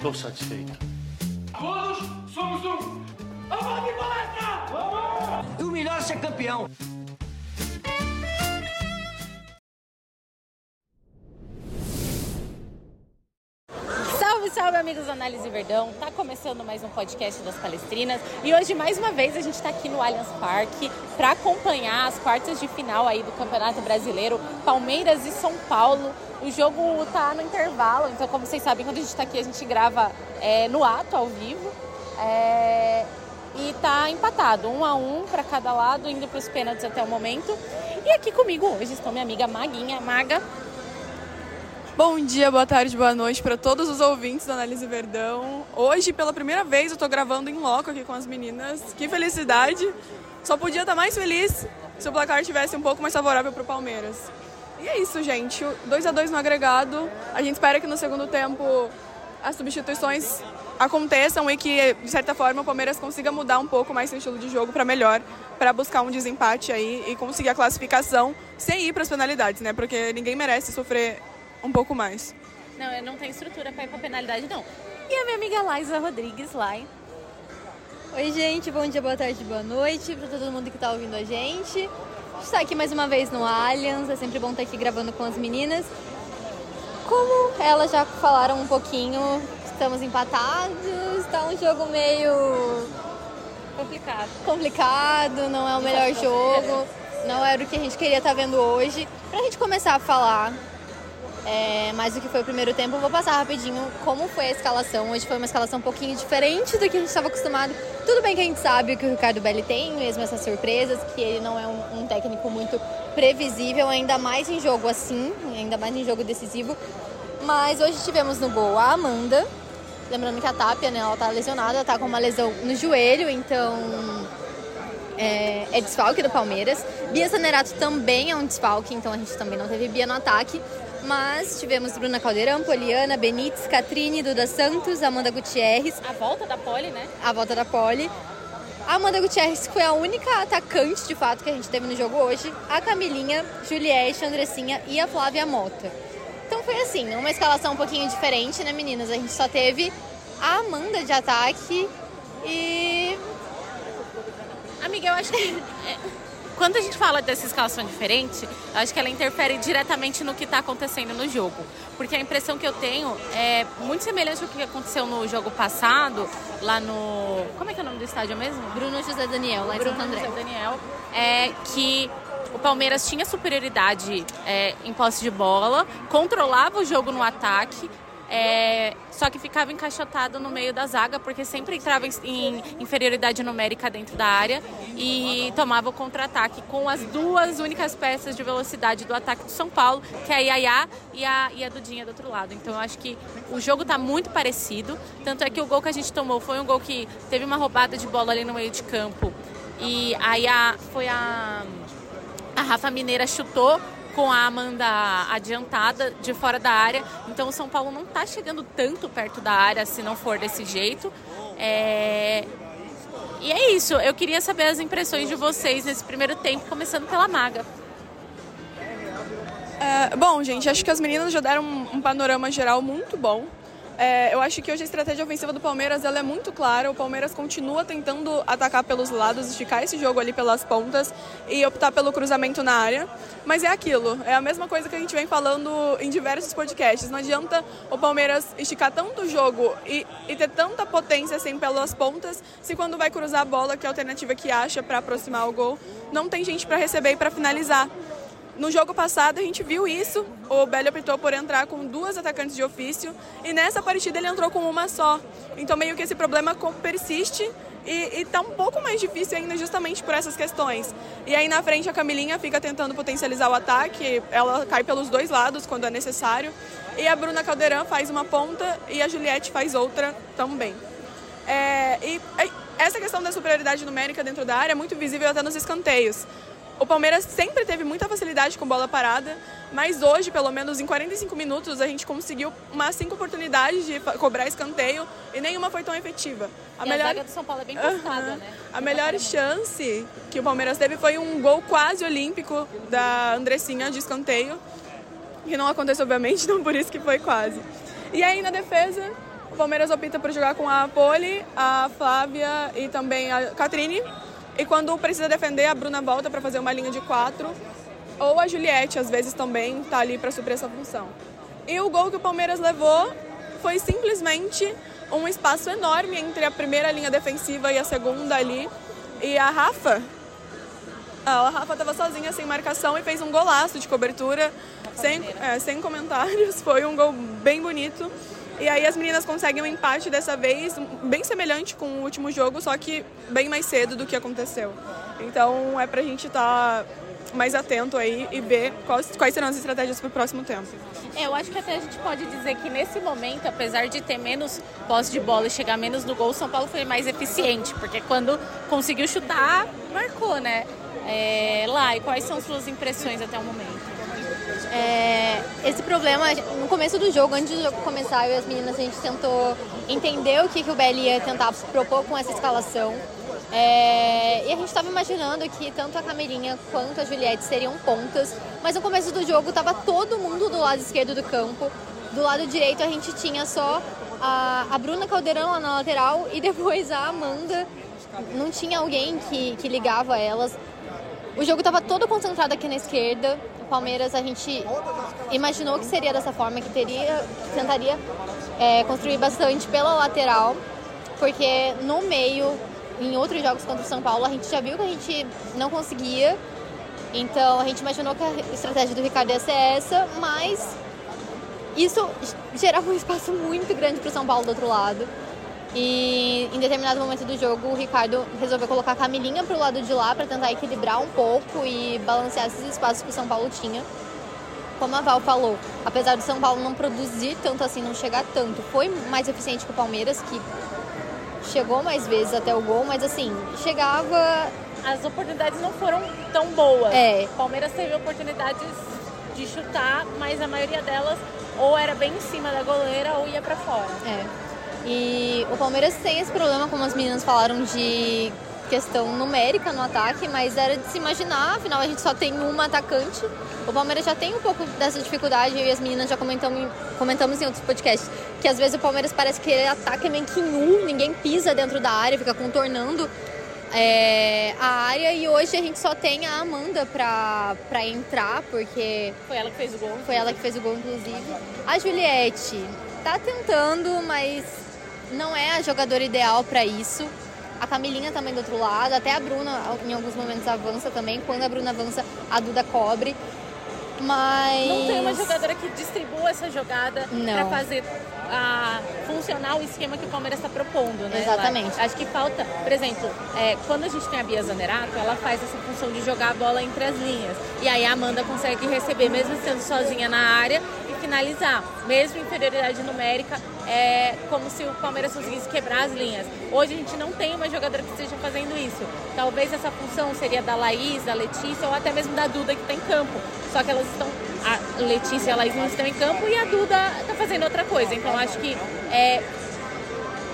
Tô satisfeito. Todos somos um. Vamos de palestra! Vamos! E o melhor é ser campeão. Amigos do Análise Verdão. Tá começando mais um podcast das Palestrinas e hoje mais uma vez a gente está aqui no Allianz Parque para acompanhar as quartas de final aí do Campeonato Brasileiro, Palmeiras e São Paulo. O jogo tá no intervalo, então como vocês sabem, quando a gente está aqui a gente grava é, no ato ao vivo. É, e tá empatado, um a um para cada lado, indo para os pênaltis até o momento. E aqui comigo hoje estão minha amiga Maguinha, Maga. Bom dia, boa tarde, boa noite para todos os ouvintes da Análise Verdão. Hoje, pela primeira vez, eu tô gravando em loco aqui com as meninas. Que felicidade! Só podia estar mais feliz se o placar tivesse um pouco mais favorável para o Palmeiras. E é isso, gente. 2 a 2 no agregado. A gente espera que no segundo tempo as substituições aconteçam e que, de certa forma, o Palmeiras consiga mudar um pouco mais seu estilo de jogo para melhor, para buscar um desempate aí e conseguir a classificação sem ir para as penalidades, né? Porque ninguém merece sofrer um pouco mais. Não, eu não tenho estrutura para ir para penalidade, não. E a minha amiga Laisa Rodrigues, Lai. Oi, gente, bom dia, boa tarde, boa noite para todo mundo que está ouvindo a gente. A gente está aqui mais uma vez no Allianz, é sempre bom estar aqui gravando com as meninas. Como elas já falaram um pouquinho, estamos empatados, está um jogo meio complicado. Complicado, não é o melhor jogo, não era o que a gente queria estar vendo hoje. Para a gente começar a falar é, mais do que foi o primeiro tempo, vou passar rapidinho como foi a escalação. Hoje foi uma escalação um pouquinho diferente do que a gente estava acostumado. Tudo bem que a gente sabe que o Ricardo Belli tem mesmo essas surpresas, que ele não é um, um técnico muito previsível, ainda mais em jogo assim, ainda mais em jogo decisivo. Mas hoje tivemos no gol a Amanda, lembrando que a Tapia, né, ela tá lesionada, ela tá com uma lesão no joelho, então é, é desfalque do Palmeiras. Bia Sanerato também é um desfalque, então a gente também não teve Bia no ataque. Mas tivemos Bruna Caldeirão, Poliana, Benítez, Catrine, Duda Santos, Amanda Gutierrez. A volta da Poli, né? A volta da Poli. A Amanda Gutierrez foi a única atacante, de fato, que a gente teve no jogo hoje. A Camilinha, Juliette, Andressinha e a Flávia Mota. Então foi assim, uma escalação um pouquinho diferente, né, meninas? A gente só teve a Amanda de ataque e. Amiga, eu acho que. Quando a gente fala dessa escalação diferente, eu acho que ela interfere diretamente no que está acontecendo no jogo. Porque a impressão que eu tenho é muito semelhante ao que aconteceu no jogo passado, lá no. Como é que é o nome do estádio mesmo? Bruno José Daniel, lá em Bruno Santo André. José Daniel. É que o Palmeiras tinha superioridade é, em posse de bola, controlava o jogo no ataque, é, só que ficava encaixotado no meio da zaga, porque sempre entrava em, inferioridade numérica dentro da área e tomava o contra-ataque com as duas únicas peças de velocidade do ataque do São Paulo, que é a Yaya e a, e a Dudinha do outro lado. Então eu acho que o jogo está muito parecido, tanto é que o gol que a gente tomou foi um gol que teve uma roubada de bola ali no meio de campo e aí a, foi a, a Rafa Mineira chutou com a Amanda adiantada de fora da área. Então o São Paulo não está chegando tanto perto da área se não for desse jeito. É... E é isso. Eu queria saber as impressões de vocês nesse primeiro tempo, começando pela Maga. É, bom, gente, acho que as meninas já deram um, um panorama geral muito bom. É, eu acho que hoje a estratégia ofensiva do Palmeiras ela é muito clara. O Palmeiras continua tentando atacar pelos lados, esticar esse jogo ali pelas pontas e optar pelo cruzamento na área. Mas é aquilo, é a mesma coisa que a gente vem falando em diversos podcasts. Não adianta o Palmeiras esticar tanto o jogo e, e ter tanta potência assim pelas pontas, se quando vai cruzar a bola, que é a alternativa que acha para aproximar o gol, não tem gente para receber e para finalizar. No jogo passado a gente viu isso, o Belli optou por entrar com duas atacantes de ofício e nessa partida ele entrou com uma só. Então meio que esse problema persiste e está um pouco mais difícil ainda justamente por essas questões. E aí na frente a Camilinha fica tentando potencializar o ataque, ela cai pelos dois lados quando é necessário. E a Bruna Caldeirão faz uma ponta e a Juliette faz outra também. É, e essa questão da superioridade numérica dentro da área é muito visível até nos escanteios. O Palmeiras sempre teve muita facilidade com bola parada, mas hoje, pelo menos em 45 minutos, a gente conseguiu umas cinco oportunidades de cobrar escanteio e nenhuma foi tão efetiva. A, e melhor... a zaga do São Paulo é bem postada, uhum. né? A melhor chance que o Palmeiras teve foi um gol quase olímpico da Andressinha de escanteio, que não aconteceu, obviamente, não por isso que foi quase. E aí na defesa, o Palmeiras opta por jogar com a Poli, a Flávia e também a Catrine. E quando precisa defender, a Bruna volta para fazer uma linha de quatro. Ou a Juliette, às vezes também, está ali para suprir essa função. E o gol que o Palmeiras levou foi simplesmente um espaço enorme entre a primeira linha defensiva e a segunda ali. E a Rafa, a Rafa estava sozinha, sem marcação, e fez um golaço de cobertura, sem, é, sem comentários. Foi um gol bem bonito. E aí as meninas conseguem um empate dessa vez, bem semelhante com o último jogo, só que bem mais cedo do que aconteceu. Então é pra gente estar tá mais atento aí e ver quais, quais serão as estratégias para o próximo tempo. É, eu acho que até a gente pode dizer que nesse momento, apesar de ter menos posse de bola e chegar menos no gol, o São Paulo foi mais eficiente, porque quando conseguiu chutar, marcou, né? É, lá, e quais são suas impressões até o momento? É, esse problema, no começo do jogo, antes do jogo começar, eu e as meninas, a gente tentou entender o que, que o BL ia tentar propor com essa escalação. É, e a gente estava imaginando que tanto a Camelinha quanto a Juliette seriam pontas, mas no começo do jogo estava todo mundo do lado esquerdo do campo. Do lado direito a gente tinha só a, a Bruna Caldeirão lá na lateral e depois a Amanda. Não tinha alguém que, que ligava elas. O jogo estava todo concentrado aqui na esquerda. Palmeiras a gente imaginou que seria dessa forma, que teria, que tentaria é, construir bastante pela lateral, porque no meio em outros jogos contra o São Paulo, a gente já viu que a gente não conseguia. Então a gente imaginou que a estratégia do Ricardo ia ser essa, mas isso gerava um espaço muito grande para o São Paulo do outro lado. E em determinado momento do jogo, o Ricardo resolveu colocar a Camilinha para o lado de lá para tentar equilibrar um pouco e balancear esses espaços que o São Paulo tinha. Como a Val falou, apesar do São Paulo não produzir tanto assim, não chegar tanto, foi mais eficiente que o Palmeiras, que chegou mais vezes até o gol, mas assim, chegava. As oportunidades não foram tão boas. É. O Palmeiras teve oportunidades de chutar, mas a maioria delas ou era bem em cima da goleira ou ia para fora. É. E o Palmeiras tem esse problema, como as meninas falaram, de questão numérica no ataque, mas era de se imaginar, afinal a gente só tem uma atacante. O Palmeiras já tem um pouco dessa dificuldade, eu e as meninas já comentamos, comentamos em outros podcasts, que às vezes o Palmeiras parece que ele ataca meio que nu, ninguém pisa dentro da área, fica contornando é, a área e hoje a gente só tem a Amanda pra, pra entrar, porque. Foi ela que fez o gol. Foi ela que fez o gol, inclusive. A Juliette tá tentando, mas não é a jogadora ideal para isso. A Camilinha também do outro lado, até a Bruna em alguns momentos avança também. Quando a Bruna avança, a Duda cobre. Mas. Não tem uma jogadora que distribua essa jogada para fazer a funcionar o esquema que o Palmeiras está propondo, né? Exatamente. Lá. Acho que falta, por exemplo, é, quando a gente tem a Bia Zanerato, ela faz essa função de jogar a bola entre as linhas. E aí a Amanda consegue receber, mesmo sendo sozinha na área, finalizar. Mesmo inferioridade numérica, é como se o Palmeiras conseguisse quebrar as linhas. Hoje a gente não tem uma jogadora que esteja fazendo isso. Talvez essa função seria da Laís, da Letícia ou até mesmo da Duda que está em campo. Só que elas estão. A Letícia e a Laís não estão em campo e a Duda está fazendo outra coisa. Então acho que é,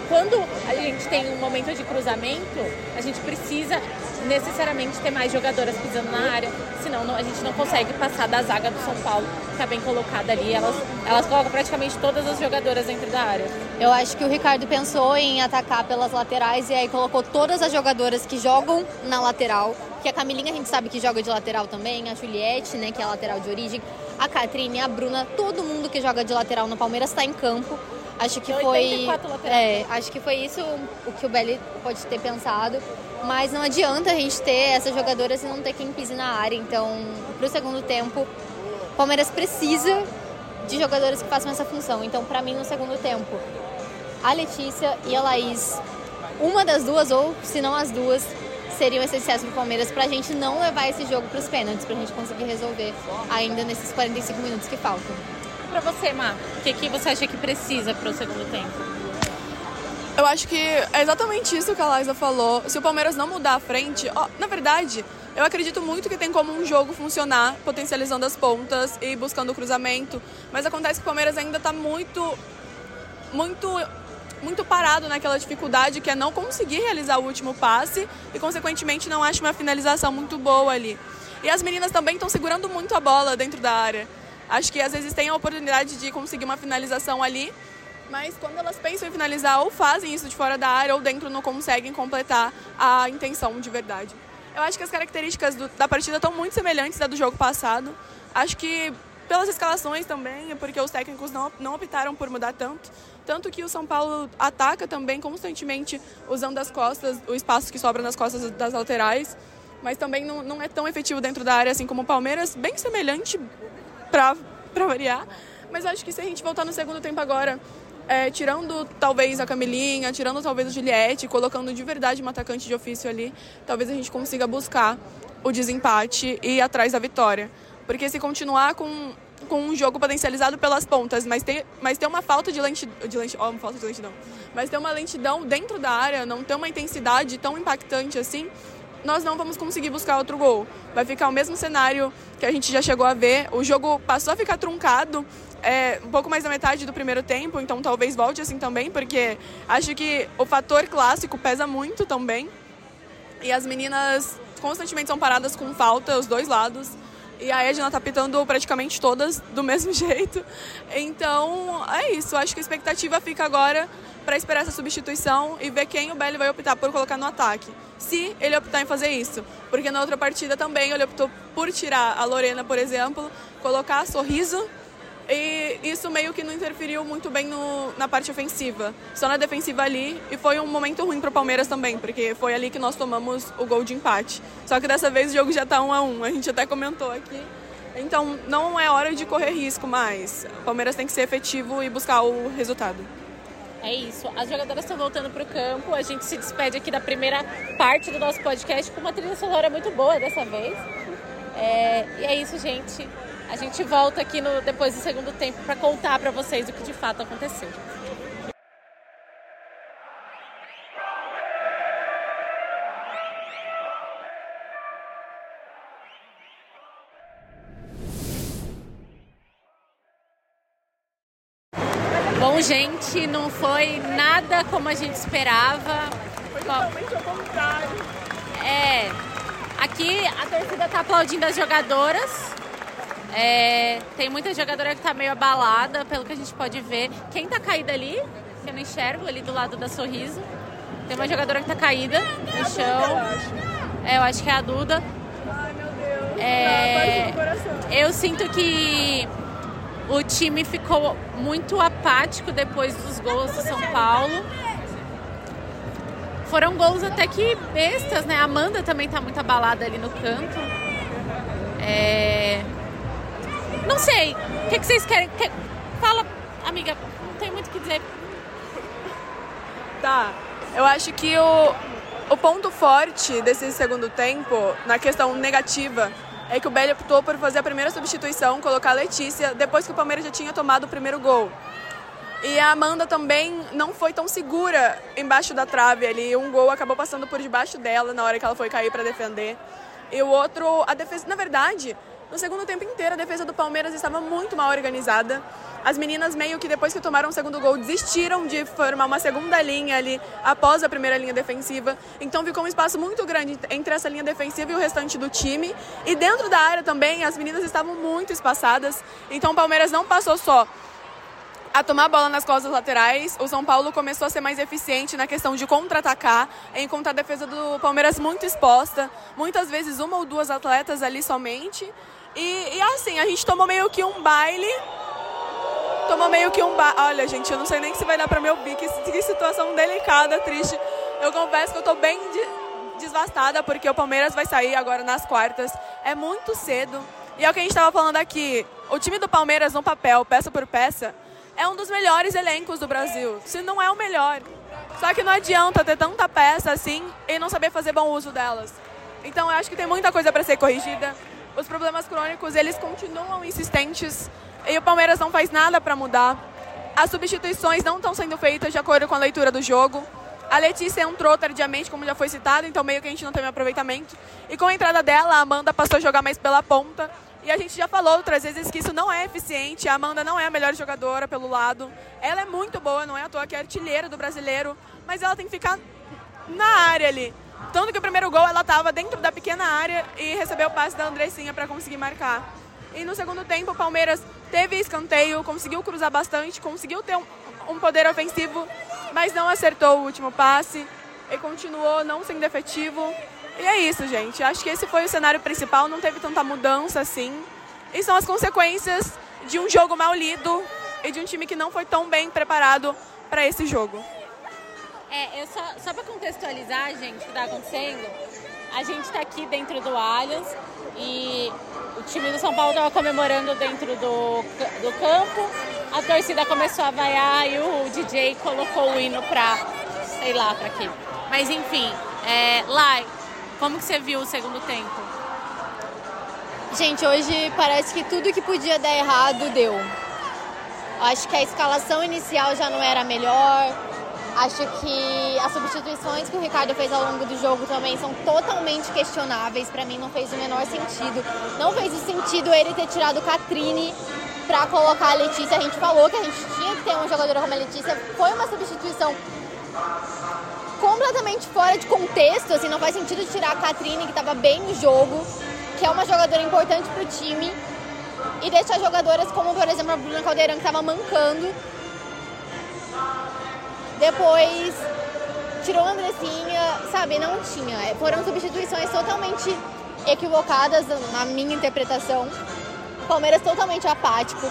quando a gente tem um momento de cruzamento, a gente precisa necessariamente ter mais jogadoras pisando na área, senão não, a gente não consegue passar da zaga do São Paulo, que está bem colocada ali. Elas, elas colocam praticamente todas as jogadoras dentro da área. Eu acho que o Ricardo pensou em atacar pelas laterais e aí colocou todas as jogadoras que jogam na lateral, que a Camilinha a gente sabe que joga de lateral também, a Juliette, né, que é lateral de origem, a Catrine, a Bruna, todo mundo que joga de lateral no Palmeiras está em campo. Acho que foi. É, acho que foi isso o que o Belly pode ter pensado. Mas não adianta a gente ter essas jogadoras e não ter quem pise na área. Então, para o segundo tempo, o Palmeiras precisa de jogadores que façam essa função. Então, para mim, no segundo tempo, a Letícia e a Laís, uma das duas, ou se não as duas, seriam essenciais para o Palmeiras para a gente não levar esse jogo para os pênaltis, para a gente conseguir resolver ainda nesses 45 minutos que faltam. Para você, Má, o que, que você acha que precisa para o segundo tempo? Eu acho que é exatamente isso que a Liza falou. Se o Palmeiras não mudar a frente, ó, na verdade, eu acredito muito que tem como um jogo funcionar, potencializando as pontas e buscando o cruzamento. Mas acontece que o Palmeiras ainda está muito, muito, muito parado naquela dificuldade que é não conseguir realizar o último passe e, consequentemente, não acha uma finalização muito boa ali. E as meninas também estão segurando muito a bola dentro da área. Acho que às vezes tem a oportunidade de conseguir uma finalização ali, mas quando elas pensam em finalizar, ou fazem isso de fora da área, ou dentro não conseguem completar a intenção de verdade. Eu acho que as características do, da partida estão muito semelhantes à do jogo passado. Acho que pelas escalações também, porque os técnicos não, não optaram por mudar tanto. Tanto que o São Paulo ataca também constantemente usando as costas, o espaço que sobra nas costas das laterais, mas também não, não é tão efetivo dentro da área assim como o Palmeiras, bem semelhante para variar. Mas acho que se a gente voltar no segundo tempo agora, é, tirando talvez a Camilinha, tirando talvez o Juliette, colocando de verdade um atacante de ofício ali, talvez a gente consiga buscar o desempate e ir atrás da vitória. Porque se continuar com, com um jogo potencializado pelas pontas, mas tem, mas tem uma falta de lentidão, de lentidão, oh, falta de lentidão, mas tem uma lentidão dentro da área, não tem uma intensidade tão impactante assim, nós não vamos conseguir buscar outro gol. Vai ficar o mesmo cenário que a gente já chegou a ver. O jogo passou a ficar truncado é, um pouco mais da metade do primeiro tempo, então talvez volte assim também, porque acho que o fator clássico pesa muito também. E as meninas constantemente são paradas com falta, os dois lados. E a Edna tá pitando praticamente todas do mesmo jeito. Então, é isso. Acho que a expectativa fica agora para esperar essa substituição e ver quem o Belly vai optar por colocar no ataque. Se ele optar em fazer isso. Porque na outra partida também ele optou por tirar a Lorena, por exemplo, colocar a Sorriso e isso meio que não interferiu muito bem no, na parte ofensiva, só na defensiva ali. E foi um momento ruim para o Palmeiras também, porque foi ali que nós tomamos o gol de empate. Só que dessa vez o jogo já está um a um, a gente até comentou aqui. Então não é hora de correr risco mais. O Palmeiras tem que ser efetivo e buscar o resultado. É isso. As jogadoras estão voltando para o campo. A gente se despede aqui da primeira parte do nosso podcast com uma trilha sonora muito boa dessa vez. É... E é isso, gente. A gente volta aqui no, depois do segundo tempo para contar para vocês o que de fato aconteceu. Bom, gente, não foi nada como a gente esperava. Foi totalmente ao contrário. É. Aqui a torcida tá aplaudindo as jogadoras. É, tem muita jogadora que tá meio abalada, pelo que a gente pode ver. Quem tá caída ali, que eu não enxergo, ali do lado da Sorriso. Tem uma jogadora que tá caída no chão. É, eu acho que é a Duda. Ai, meu Deus. É, eu sinto que o time ficou muito apático depois dos gols do São Paulo. Foram gols até que bestas, né? A Amanda também tá muito abalada ali no canto. É... Não sei. O que, que vocês querem? Que- Fala, amiga. Não tem muito o que dizer. Tá. Eu acho que o, o ponto forte desse segundo tempo, na questão negativa, é que o Belli optou por fazer a primeira substituição, colocar a Letícia, depois que o Palmeiras já tinha tomado o primeiro gol. E a Amanda também não foi tão segura embaixo da trave ali. Um gol acabou passando por debaixo dela na hora que ela foi cair para defender. E o outro, a defesa, na verdade, no segundo tempo inteiro a defesa do Palmeiras estava muito mal organizada. As meninas meio que depois que tomaram o segundo gol desistiram de formar uma segunda linha ali após a primeira linha defensiva. Então ficou um espaço muito grande entre essa linha defensiva e o restante do time. E dentro da área também as meninas estavam muito espaçadas. Então o Palmeiras não passou só a tomar a bola nas costas laterais. O São Paulo começou a ser mais eficiente na questão de contra-atacar, encontrar a defesa do Palmeiras muito exposta, muitas vezes uma ou duas atletas ali somente. E, e assim, a gente tomou meio que um baile. Tomou meio que um baile. Olha, gente, eu não sei nem se vai dar pra me ouvir, que, que situação delicada, triste. Eu confesso que eu tô bem de- desvastada, porque o Palmeiras vai sair agora nas quartas. É muito cedo. E é o que a gente estava falando aqui. O time do Palmeiras, no papel, peça por peça, é um dos melhores elencos do Brasil. Se não é o melhor. Só que não adianta ter tanta peça assim e não saber fazer bom uso delas. Então eu acho que tem muita coisa para ser corrigida. Os problemas crônicos, eles continuam insistentes e o Palmeiras não faz nada para mudar. As substituições não estão sendo feitas de acordo com a leitura do jogo. A Letícia entrou tardiamente, como já foi citado, então meio que a gente não teve aproveitamento. E com a entrada dela, a Amanda passou a jogar mais pela ponta. E a gente já falou outras vezes que isso não é eficiente. A Amanda não é a melhor jogadora pelo lado. Ela é muito boa, não é à toa que é artilheira do brasileiro. Mas ela tem que ficar na área ali. Tanto que o primeiro gol ela estava dentro da pequena área e recebeu o passe da Andressinha para conseguir marcar. E no segundo tempo o Palmeiras teve escanteio, conseguiu cruzar bastante, conseguiu ter um, um poder ofensivo, mas não acertou o último passe e continuou não sendo efetivo. E é isso, gente. Acho que esse foi o cenário principal, não teve tanta mudança assim. E são as consequências de um jogo mal lido e de um time que não foi tão bem preparado para esse jogo. É, eu só, só para contextualizar, gente, o que está acontecendo, a gente está aqui dentro do Allianz e o time do São Paulo estava comemorando dentro do, do campo, a torcida começou a vaiar e o DJ colocou o hino para, sei lá para quê. Mas enfim, é, Lai, como que você viu o segundo tempo? Gente, hoje parece que tudo que podia dar errado deu. Acho que a escalação inicial já não era melhor. Acho que as substituições que o Ricardo fez ao longo do jogo também são totalmente questionáveis. Para mim não fez o menor sentido. Não fez o sentido ele ter tirado Catrine para colocar a Letícia. A gente falou que a gente tinha que ter uma jogadora como a Letícia. Foi uma substituição completamente fora de contexto, assim, não faz sentido tirar a Catrine que estava bem no jogo, que é uma jogadora importante para o time, e deixar jogadoras como, por exemplo, a Bruna Caldeirão que estava mancando. Depois tirou a Andressinha, sabe, não tinha. Foram substituições totalmente equivocadas na minha interpretação. Palmeiras totalmente apático.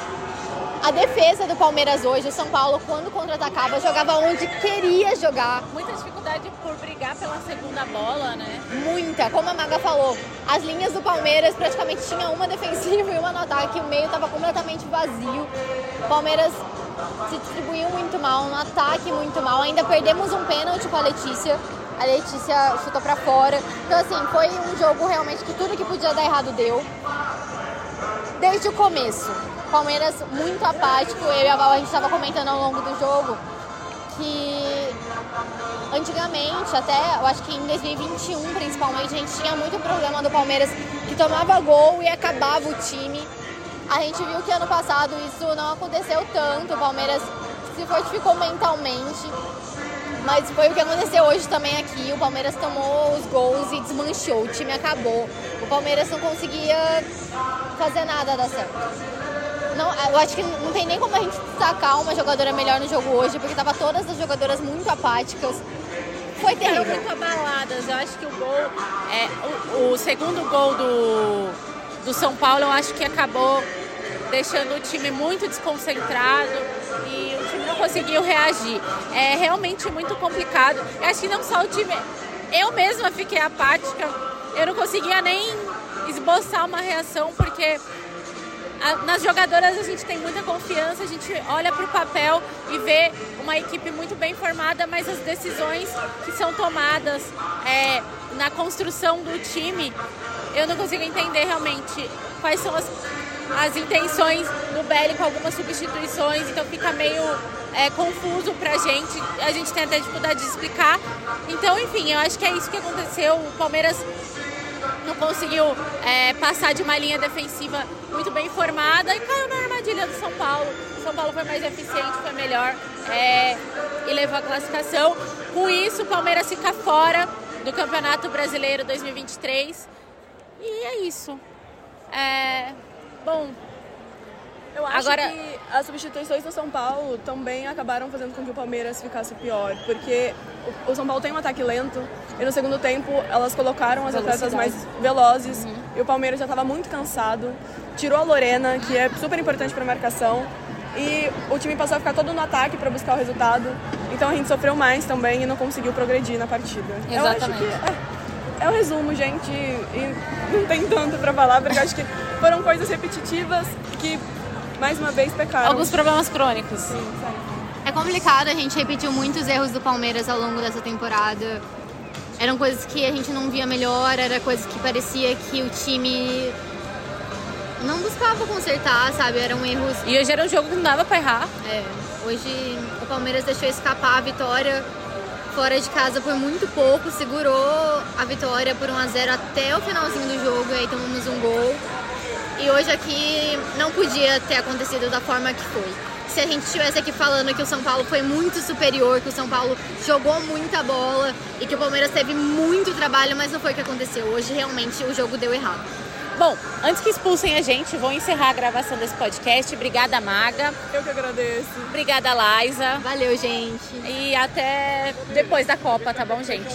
A defesa do Palmeiras hoje, o São Paulo, quando contra-atacava, jogava onde queria jogar. Muita dificuldade por brigar pela segunda bola, né? Muita. Como a Maga falou, as linhas do Palmeiras praticamente tinha uma defensiva e uma no ataque. O meio estava completamente vazio. O Palmeiras se distribuiu muito mal, no ataque muito mal. Ainda perdemos um pênalti com a Letícia. A Letícia chutou para fora. Então, assim, foi um jogo realmente que tudo que podia dar errado deu. Desde o começo. Palmeiras muito apático. Eu e a Val, a gente estava comentando ao longo do jogo que antigamente, até eu acho que em 2021 principalmente, a gente tinha muito problema do Palmeiras que tomava gol e acabava o time. A gente viu que ano passado isso não aconteceu tanto, o Palmeiras se fortificou mentalmente. Mas foi o que aconteceu hoje também aqui. O Palmeiras tomou os gols e desmanchou. O time acabou. O Palmeiras não conseguia fazer nada dar certo. Não, eu acho que não tem nem como a gente destacar uma jogadora melhor no jogo hoje, porque tava todas as jogadoras muito apáticas. Foi terrível. Eram muito abaladas. Eu acho que o gol, é, o, o segundo gol do, do São Paulo, eu acho que acabou deixando o time muito desconcentrado e o time não conseguiu reagir. É realmente muito complicado. Eu acho que não só o time. Eu mesma fiquei apática. Eu não conseguia nem esboçar uma reação porque nas jogadoras a gente tem muita confiança, a gente olha para o papel e vê uma equipe muito bem formada, mas as decisões que são tomadas é, na construção do time, eu não consigo entender realmente quais são as, as intenções do Belly com algumas substituições, então fica meio é, confuso pra gente, a gente tem até dificuldade de explicar. Então, enfim, eu acho que é isso que aconteceu. O Palmeiras não conseguiu é, passar de uma linha defensiva muito bem formada e caiu na armadilha do São Paulo. O São Paulo foi mais eficiente, foi melhor é, e levou a classificação. Com isso, o Palmeiras fica fora do Campeonato Brasileiro 2023. E é isso. É, bom, eu acho Agora... que as substituições do São Paulo também acabaram fazendo com que o Palmeiras ficasse pior, porque o São Paulo tem um ataque lento e no segundo tempo elas colocaram as atletas mais velozes uhum. e o Palmeiras já estava muito cansado. Tirou a Lorena, que é super importante para a marcação, e o time passou a ficar todo no ataque para buscar o resultado. Então a gente sofreu mais também e não conseguiu progredir na partida. Exatamente. Eu acho que é, é o resumo, gente, e não tem tanto para falar, porque acho que foram coisas repetitivas que mais uma vez pecaram. Alguns problemas crônicos. Sim, É complicado, a gente repetiu muitos erros do Palmeiras ao longo dessa temporada. Eram coisas que a gente não via melhor, era coisas que parecia que o time não buscava consertar, sabe? Eram erros. E hoje era um jogo que não dava pra errar. É. Hoje o Palmeiras deixou escapar a vitória fora de casa por muito pouco, segurou a vitória por 1 a 0 até o finalzinho do jogo, e aí tomamos um gol. E hoje aqui não podia ter acontecido da forma que foi. Se a gente estivesse aqui falando que o São Paulo foi muito superior, que o São Paulo jogou muita bola e que o Palmeiras teve muito trabalho, mas não foi o que aconteceu. Hoje realmente o jogo deu errado. Bom, antes que expulsem a gente, vou encerrar a gravação desse podcast. Obrigada, Maga. Eu que agradeço. Obrigada, Laisa. Valeu, gente. E até depois da Copa, tá bom, gente?